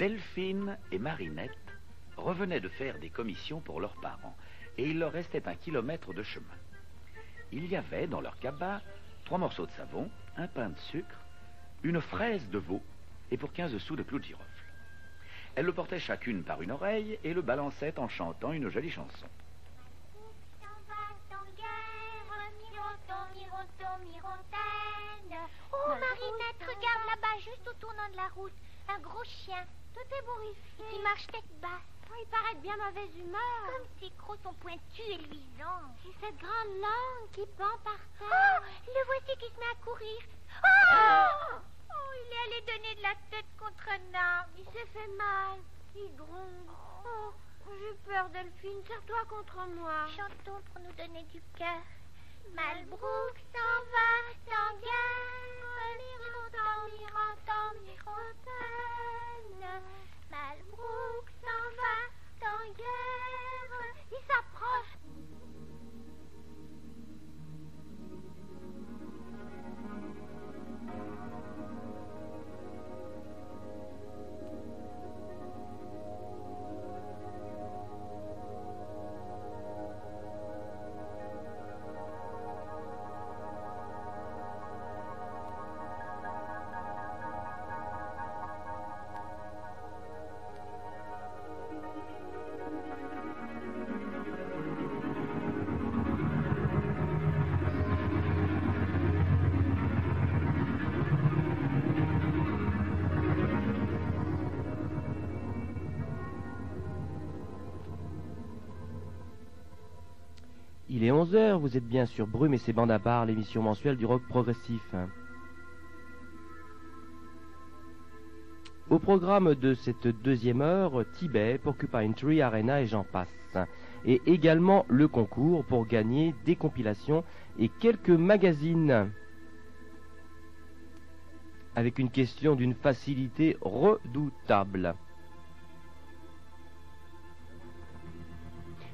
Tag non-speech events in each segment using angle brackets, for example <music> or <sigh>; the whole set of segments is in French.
Delphine et Marinette revenaient de faire des commissions pour leurs parents, et il leur restait un kilomètre de chemin. Il y avait dans leur cabas trois morceaux de savon, un pain de sucre, une fraise de veau et pour 15 sous de clous de girofle. Elles le portaient chacune par une oreille et le balançaient en chantant une jolie chanson. Oh, Marinette, regarde là-bas, juste au tournant de la route. Un gros chien, tout ébouriffé. Qui marche tête basse. Oh, il paraît de bien mauvaise humeur. Comme ses crocs sont pointus et luisants. Et cette grande langue qui pend par terre. Oh, le voici qui se met à courir. Oh, oh il est allé donner de la tête contre un arbre. Il s'est fait mal. Il gronde. Oh, j'ai peur, Delphine. Serre-toi contre moi. Chantons pour nous donner du cœur. Malbrook s'en va, s'en guerre, mirotant, mirotant, mirotonne. Malbrook s'en va, s'en guerre. 11h, vous êtes bien sur Brume et ses bandes à part, l'émission mensuelle du rock progressif. Au programme de cette deuxième heure, Tibet, Porcupine Tree Arena et j'en passe. Et également le concours pour gagner des compilations et quelques magazines. Avec une question d'une facilité redoutable.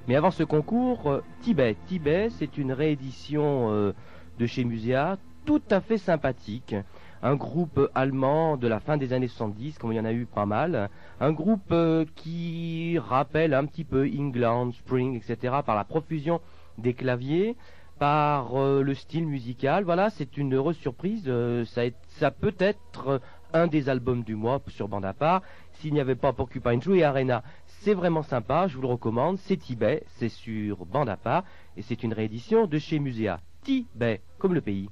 Mais avant ce concours, euh, Tibet. Tibet, c'est une réédition euh, de chez Muséa, tout à fait sympathique. Un groupe allemand de la fin des années 70, comme il y en a eu pas mal. Un groupe euh, qui rappelle un petit peu England, Spring, etc. par la profusion des claviers, par le style musical. Voilà, c'est une heureuse surprise. ça, peut être un des albums du mois sur bande à part. S'il n'y avait pas Porcupine Tree et Arena, c'est vraiment sympa, je vous le recommande. C'est Tibet, c'est sur part et c'est une réédition de chez Muséa. Tibet, comme le pays.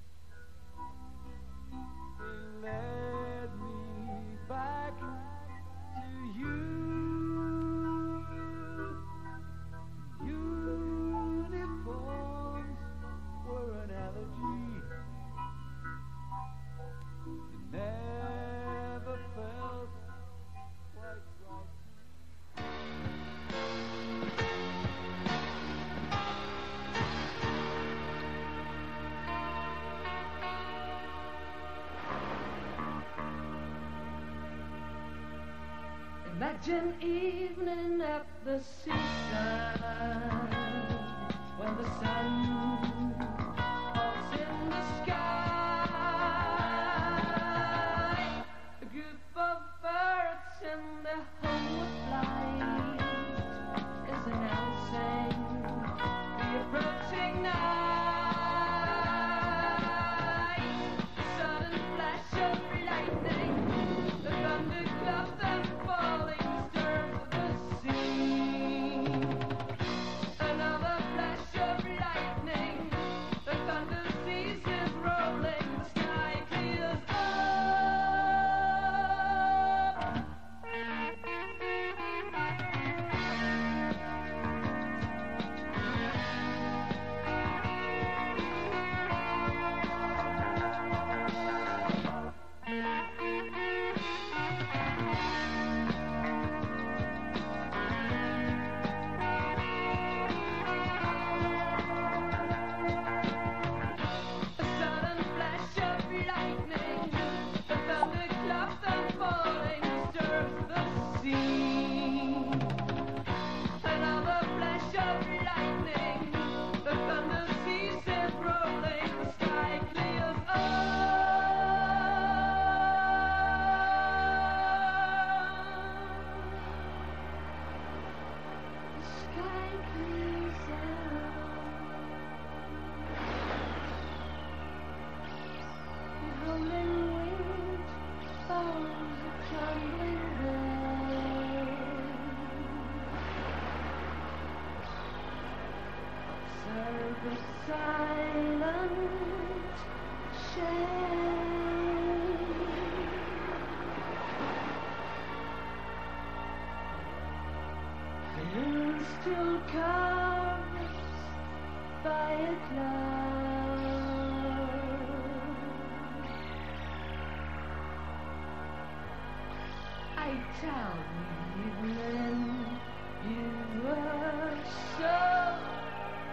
Evening, you were so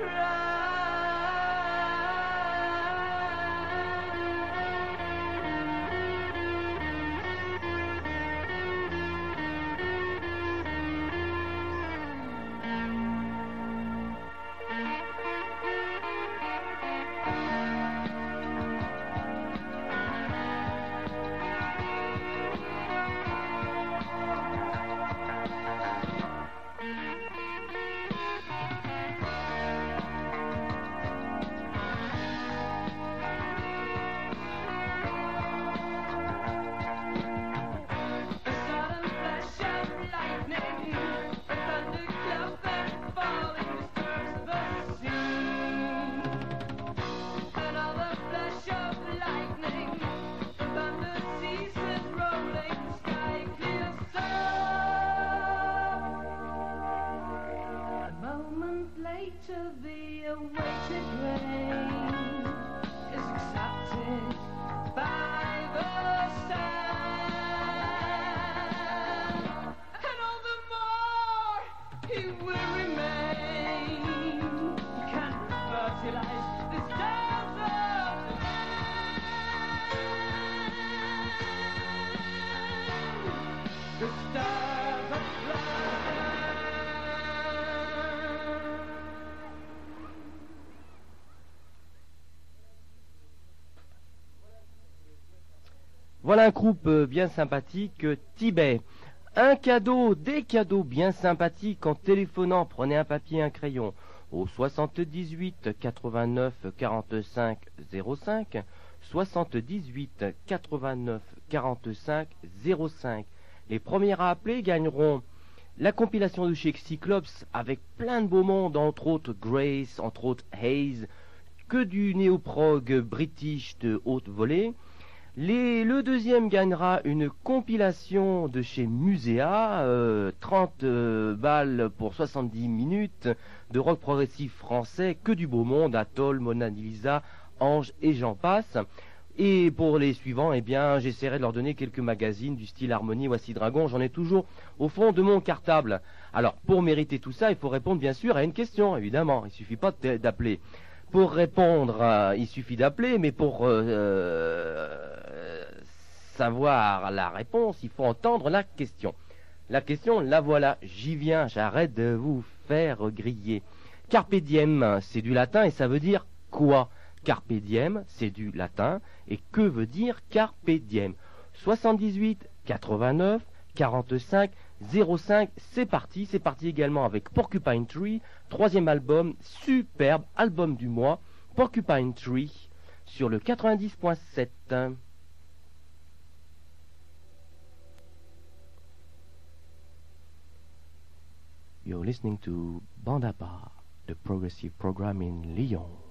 A un groupe euh, bien sympathique, Tibet. Un cadeau, des cadeaux bien sympathiques en téléphonant. Prenez un papier et un crayon au 78 89 45 05. 78 89 45 05. Les premiers à appeler gagneront la compilation de chez Cyclops avec plein de beaux mondes, entre autres Grace, entre autres Hayes, que du néoprog british de haute volée. Le deuxième gagnera une compilation de chez Muséa, euh, 30 euh, balles pour 70 minutes de rock progressif français, que du beau monde, Atoll, Mona Lisa, Ange et j'en passe. Et pour les suivants, eh bien, j'essaierai de leur donner quelques magazines du style Harmonie ou Dragon. J'en ai toujours au fond de mon cartable. Alors, pour mériter tout ça, il faut répondre bien sûr à une question, évidemment. Il suffit pas d'appeler. Pour répondre, euh, il suffit d'appeler, mais pour euh, savoir la réponse, il faut entendre la question. La question, la voilà. J'y viens, j'arrête de vous faire griller. Carpe diem, c'est du latin et ça veut dire quoi? Carpe diem, c'est du latin. Et que veut dire carpe diem 78, 89, 45, 05, c'est parti. C'est parti également avec Porcupine Tree, troisième album, superbe album du mois, Porcupine Tree, sur le 90.7. You're listening to Bandapa, the progressive program in Lyon.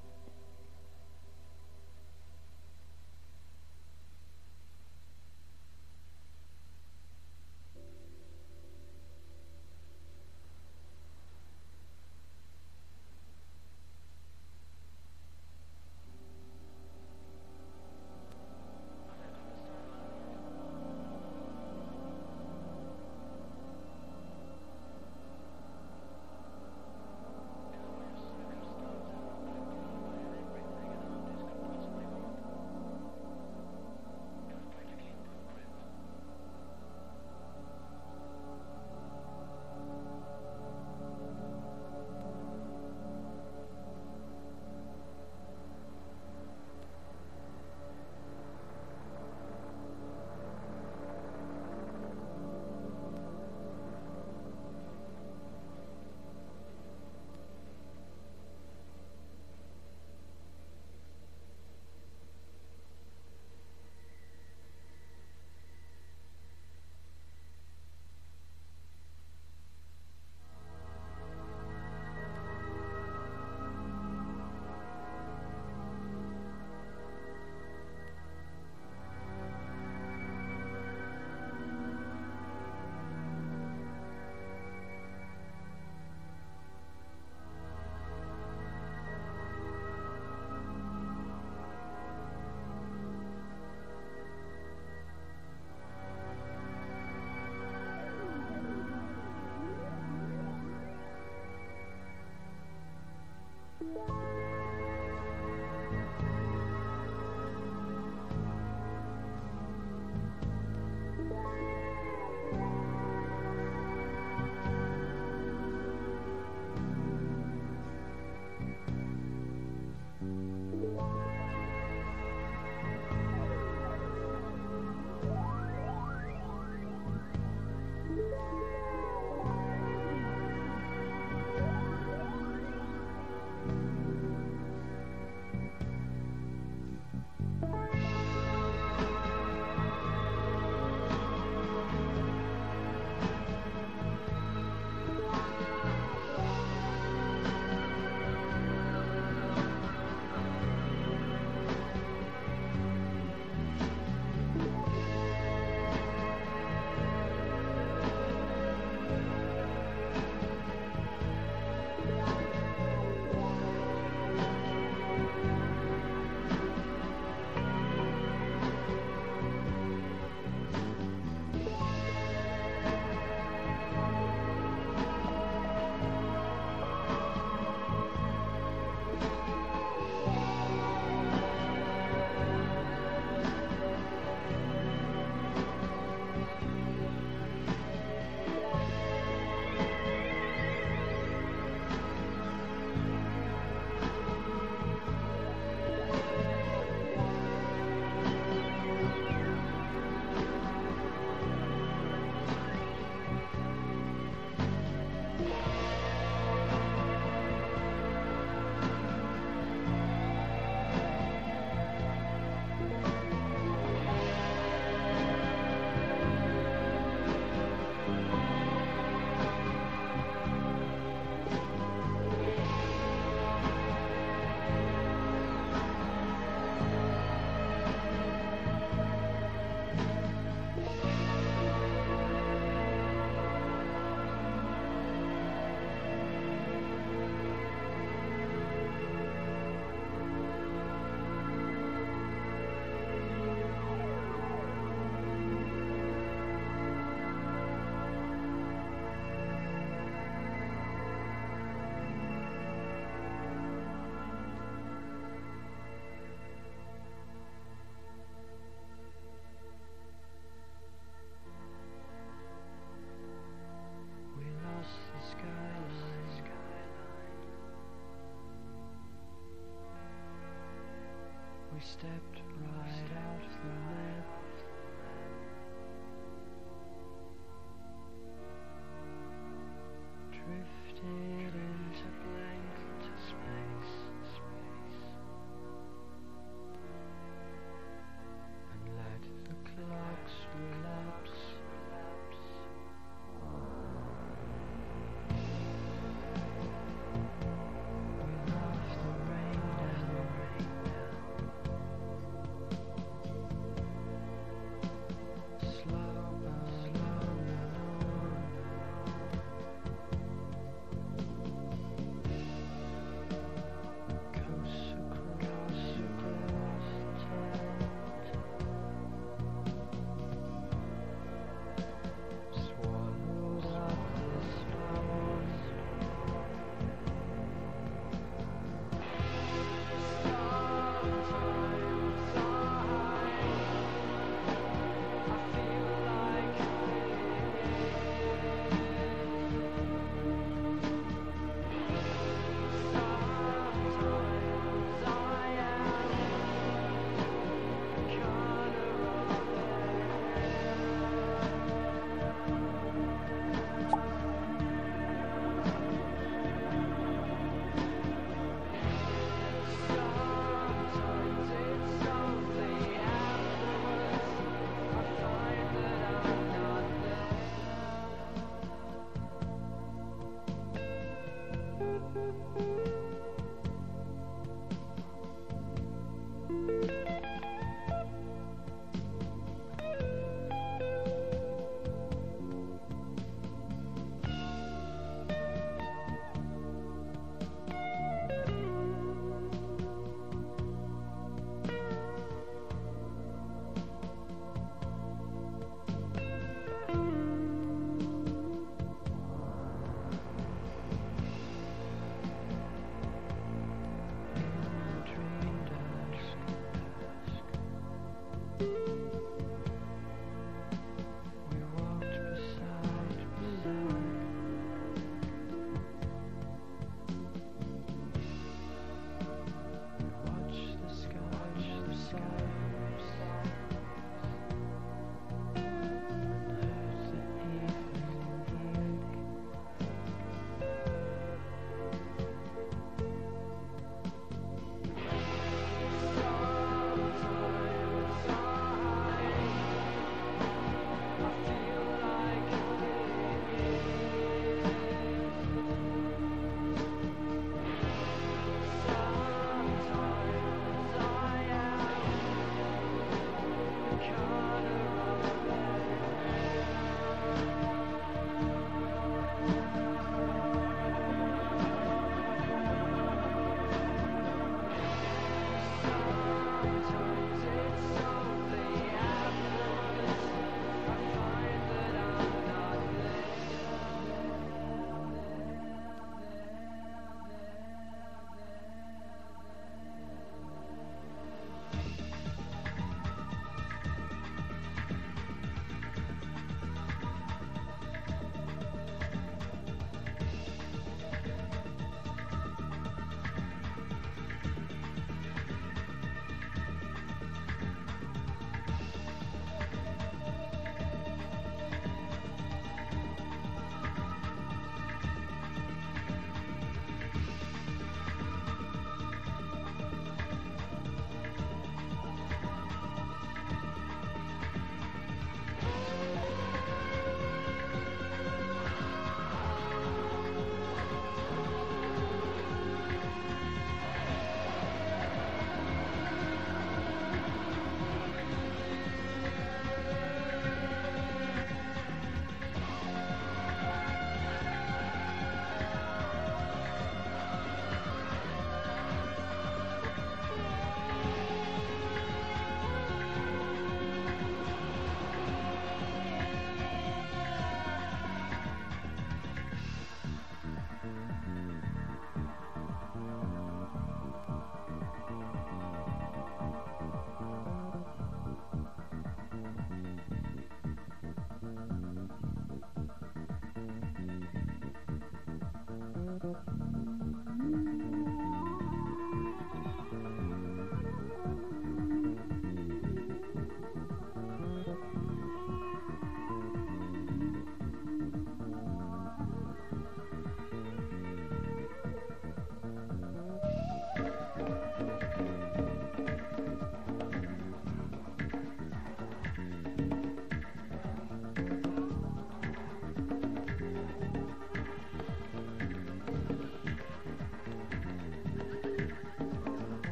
Stepped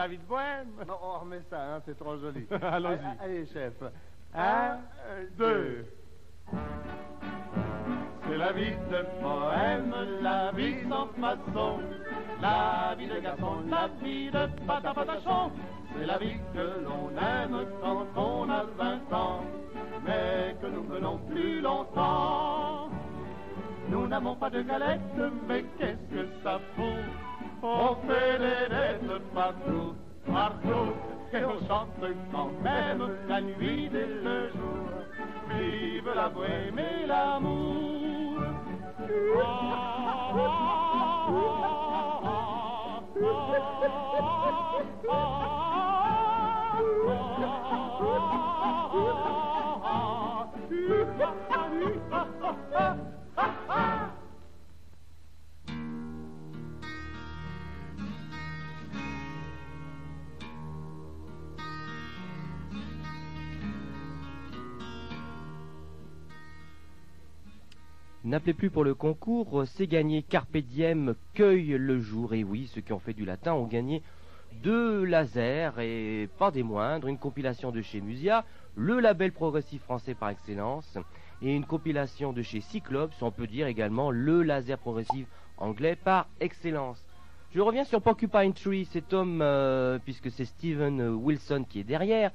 la vie de bohème. Non, on remet ça, hein, c'est trop joli. <laughs> Allons-y. Allez, chef. Un, deux. C'est la vie de poème, la vie sans façon. La vie de garçon, la vie de pata patachon. C'est la vie que l'on aime quand on a 20 ans, mais que nous venons plus longtemps. Nous n'avons pas de galette, mais qu'est-ce que ça On fait des lettres partout, partout, et on chante quand même la nuit et le jour. Vive la bohème et l'amour. Ah, ah, ah, N'appelez plus pour le concours, c'est gagné Carpe Diem cueille le jour. Et oui, ceux qui ont fait du latin ont gagné deux lasers et pas des moindres, une compilation de chez Musia, le label progressif français par excellence, et une compilation de chez Cyclops, on peut dire également le laser progressif anglais par excellence. Je reviens sur Porcupine Tree, cet homme, euh, puisque c'est Steven Wilson qui est derrière,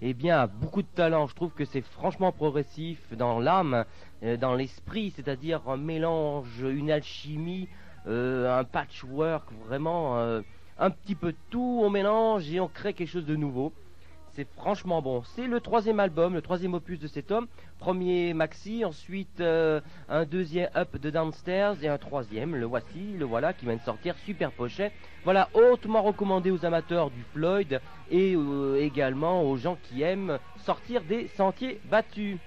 eh bien, beaucoup de talent. Je trouve que c'est franchement progressif dans l'âme, euh, dans l'esprit, c'est-à-dire un mélange, une alchimie, euh, un patchwork, vraiment euh, un petit peu tout, on mélange et on crée quelque chose de nouveau. C'est franchement bon. C'est le troisième album, le troisième opus de cet homme. Premier maxi, ensuite euh, un deuxième up de Downstairs et un troisième, le voici, le voilà, qui vient de sortir, super pochet. Voilà, hautement recommandé aux amateurs du Floyd et euh, également aux gens qui aiment sortir des sentiers battus.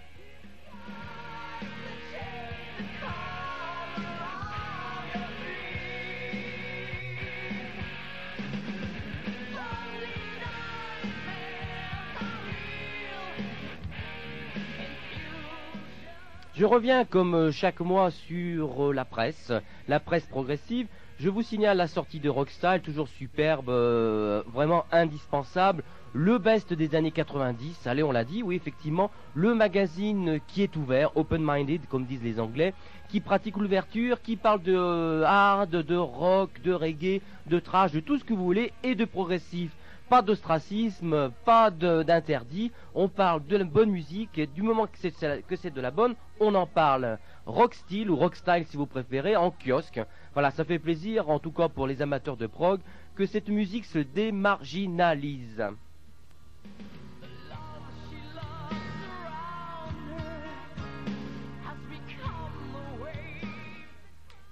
Je reviens comme euh, chaque mois sur euh, la presse, la presse progressive. Je vous signale la sortie de Rockstyle, toujours superbe, euh, vraiment indispensable. Le best des années 90, allez on l'a dit, oui effectivement, le magazine qui est ouvert, open-minded comme disent les Anglais, qui pratique l'ouverture, qui parle de hard, de rock, de reggae, de trash, de tout ce que vous voulez et de progressif. Pas d'ostracisme, pas d'interdit. On parle de la bonne musique et du moment que c'est que c'est de la bonne, on en parle. Rock style ou rock style si vous préférez, en kiosque. Voilà, ça fait plaisir, en tout cas pour les amateurs de prog, que cette musique se démarginalise.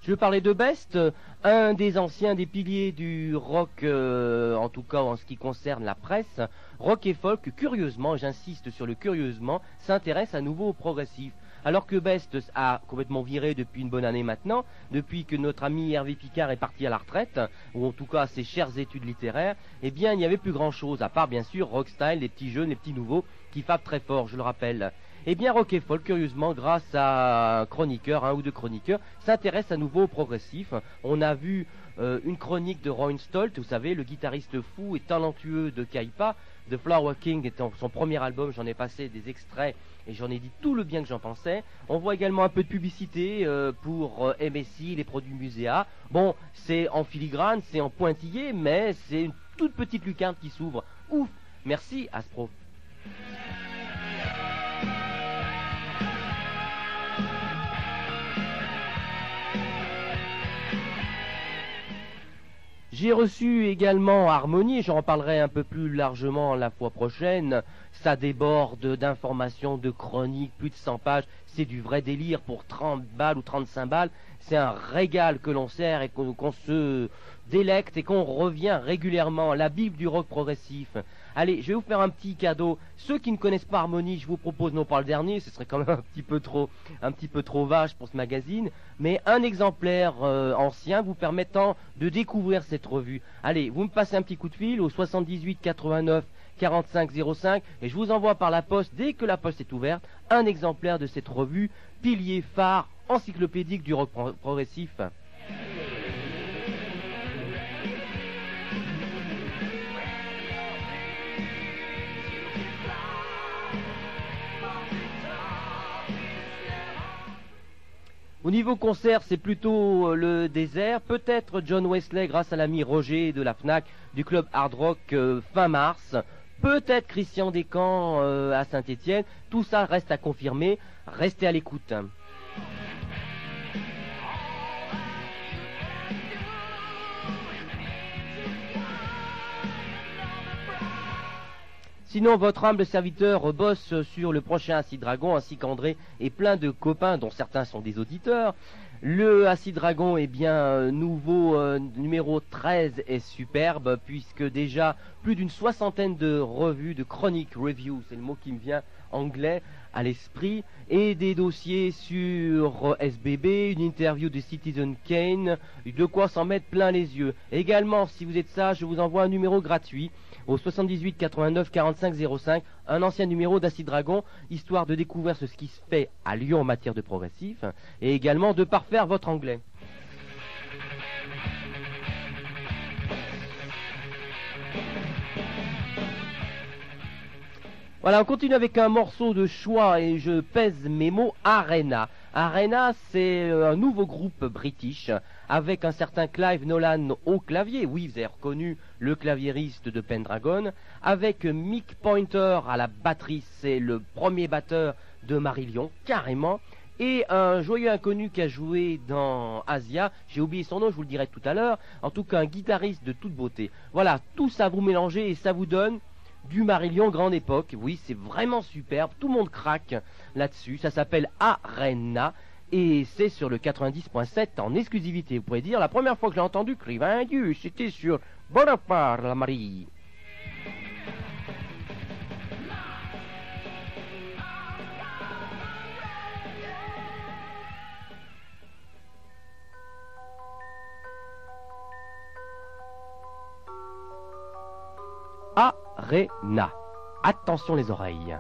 Je parlais de Best, un des anciens des piliers du rock, euh, en tout cas en ce qui concerne la presse. Rock et folk, curieusement, j'insiste sur le curieusement, s'intéresse à nouveau au progressif. Alors que Best a complètement viré depuis une bonne année maintenant, depuis que notre ami Hervé Picard est parti à la retraite, ou en tout cas à ses chères études littéraires, eh bien il n'y avait plus grand chose, à part bien sûr Rockstyle, les petits jeunes, les petits nouveaux, qui frappent très fort, je le rappelle. Eh bien, Folk, curieusement, grâce à un chroniqueur, un ou deux chroniqueurs, s'intéresse à nouveau au progressif. On a vu euh, une chronique de Roy Stolt, vous savez, le guitariste fou et talentueux de Kaipa. The Flower King étant son premier album, j'en ai passé des extraits et j'en ai dit tout le bien que j'en pensais. On voit également un peu de publicité euh, pour euh, MSI, les produits Muséa. Bon, c'est en filigrane, c'est en pointillé, mais c'est une toute petite lucarne qui s'ouvre. Ouf Merci Aspro. J'ai reçu également Harmonie, j'en parlerai un peu plus largement la fois prochaine. Ça déborde d'informations, de chroniques, plus de 100 pages. C'est du vrai délire pour 30 balles ou 35 balles. C'est un régal que l'on sert et qu'on se délecte et qu'on revient régulièrement. La Bible du rock progressif. Allez, je vais vous faire un petit cadeau. Ceux qui ne connaissent pas Harmonie, je vous propose non pas le dernier, ce serait quand même un petit peu trop, un petit peu trop vache pour ce magazine, mais un exemplaire euh, ancien vous permettant de découvrir cette revue. Allez, vous me passez un petit coup de fil au 78 89 45 05 et je vous envoie par la poste, dès que la poste est ouverte, un exemplaire de cette revue, pilier phare encyclopédique du rock pro- progressif. Au niveau concert, c'est plutôt euh, le désert. Peut-être John Wesley grâce à l'ami Roger de la FNAC du club Hard Rock euh, fin mars. Peut-être Christian Descamps euh, à Saint-Étienne. Tout ça reste à confirmer. Restez à l'écoute. Sinon, votre humble serviteur bosse sur le prochain Acid Dragon ainsi qu'André et plein de copains dont certains sont des auditeurs. Le Acid Dragon est bien euh, nouveau euh, numéro 13 est superbe puisque déjà plus d'une soixantaine de revues, de chroniques, reviews, c'est le mot qui me vient anglais à l'esprit, et des dossiers sur SBB, une interview de Citizen Kane, de quoi s'en mettre plein les yeux. Également, si vous êtes sage, je vous envoie un numéro gratuit au 78 89 45 05, un ancien numéro d'Acid Dragon, histoire de découvrir ce qui se fait à Lyon en matière de progressif, et également de parfaire votre anglais. Voilà, on continue avec un morceau de choix et je pèse mes mots Arena. Arena, c'est euh, un nouveau groupe british avec un certain Clive Nolan au clavier. Oui, vous avez reconnu le claviériste de Pendragon. Avec Mick Pointer à la batterie, c'est le premier batteur de Marillion, carrément. Et un joyeux inconnu qui a joué dans Asia, j'ai oublié son nom, je vous le dirai tout à l'heure. En tout cas, un guitariste de toute beauté. Voilà, tout ça vous mélangez et ça vous donne du Marillion grande époque. Oui, c'est vraiment superbe. Tout le monde craque là-dessus. Ça s'appelle Arena. Et c'est sur le 90.7 en exclusivité. Vous pouvez dire, la première fois que j'ai entendu Crivain Dieu, c'était sur Bonaparte la Marie. Arena. Attention les oreilles.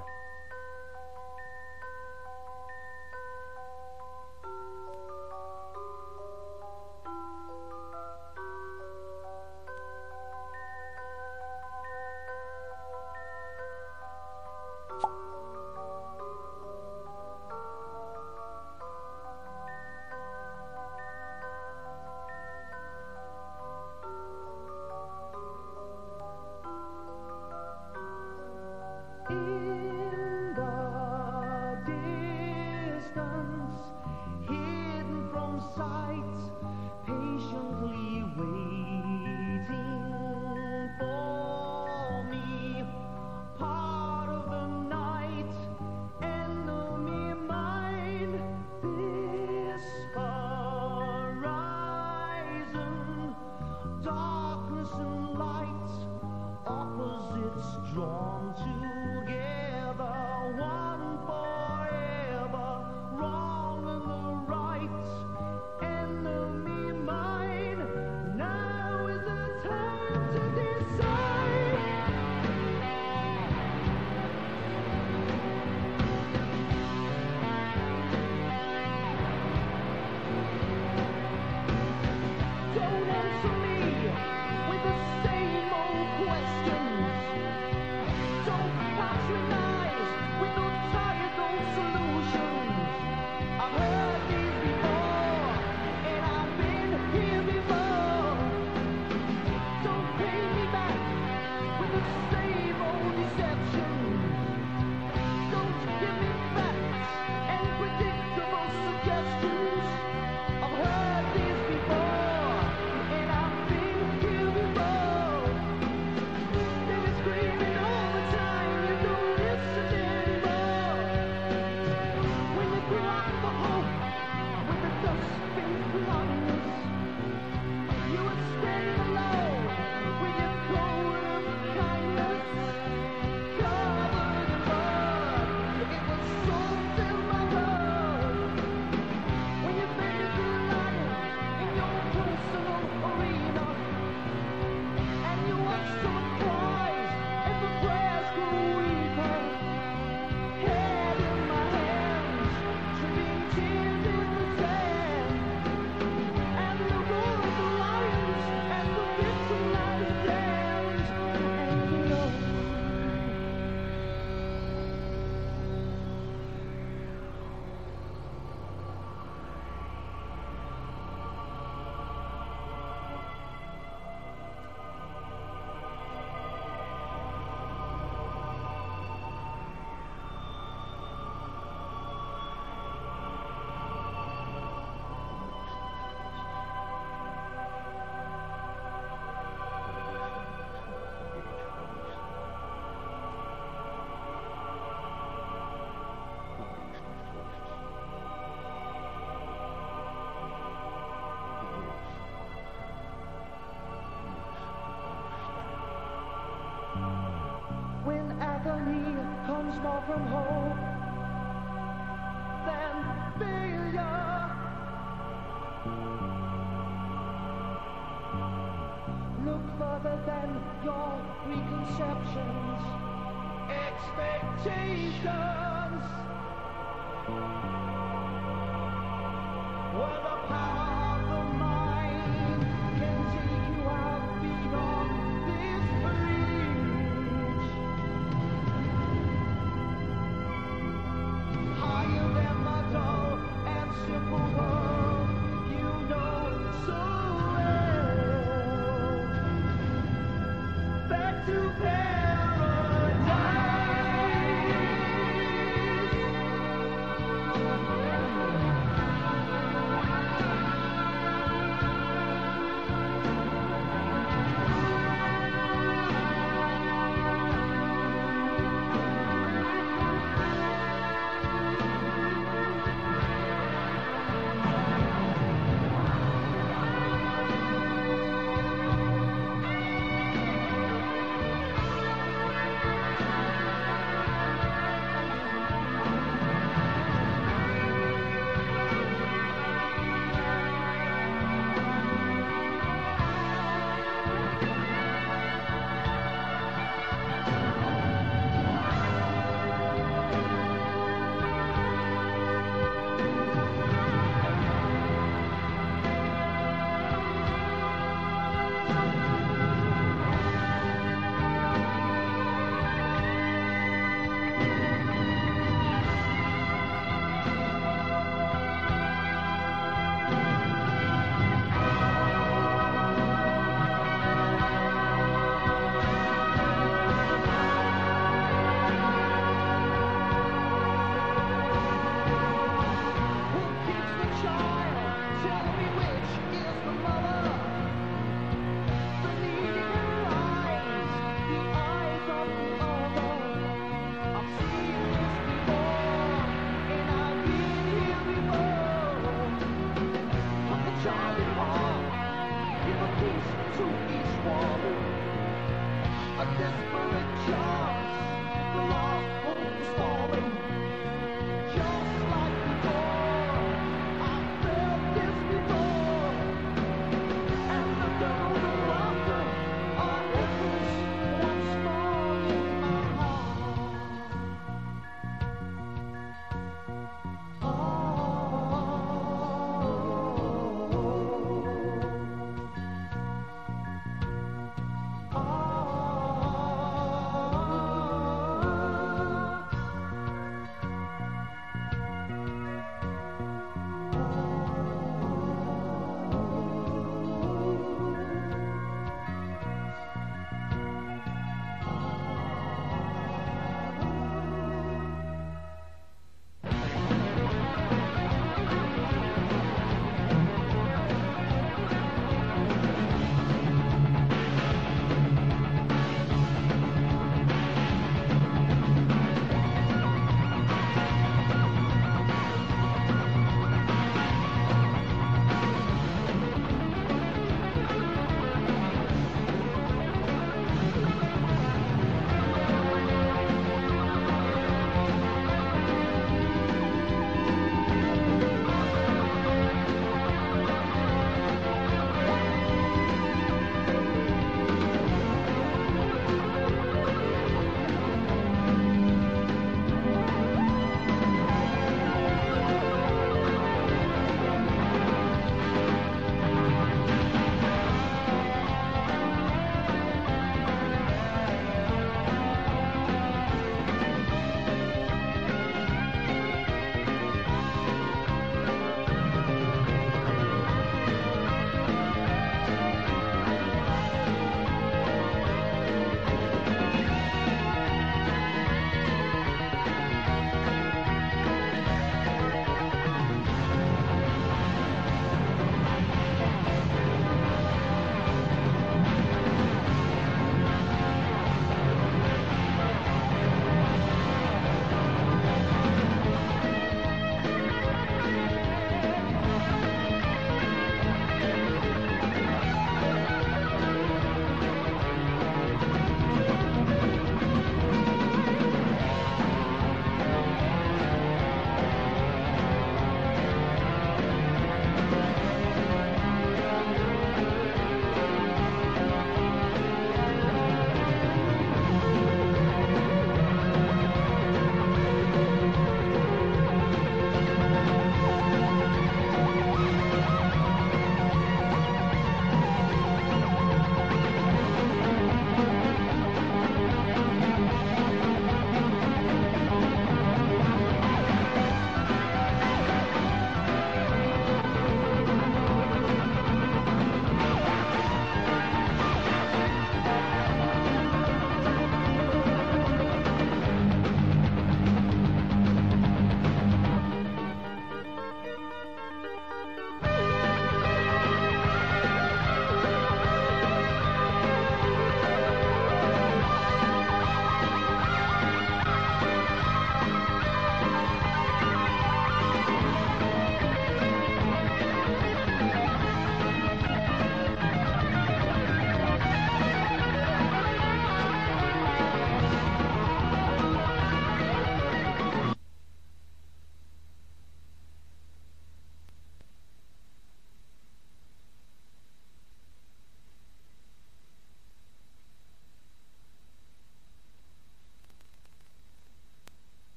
love. Comes more from hope than failure. Look further than your preconceptions, expectations.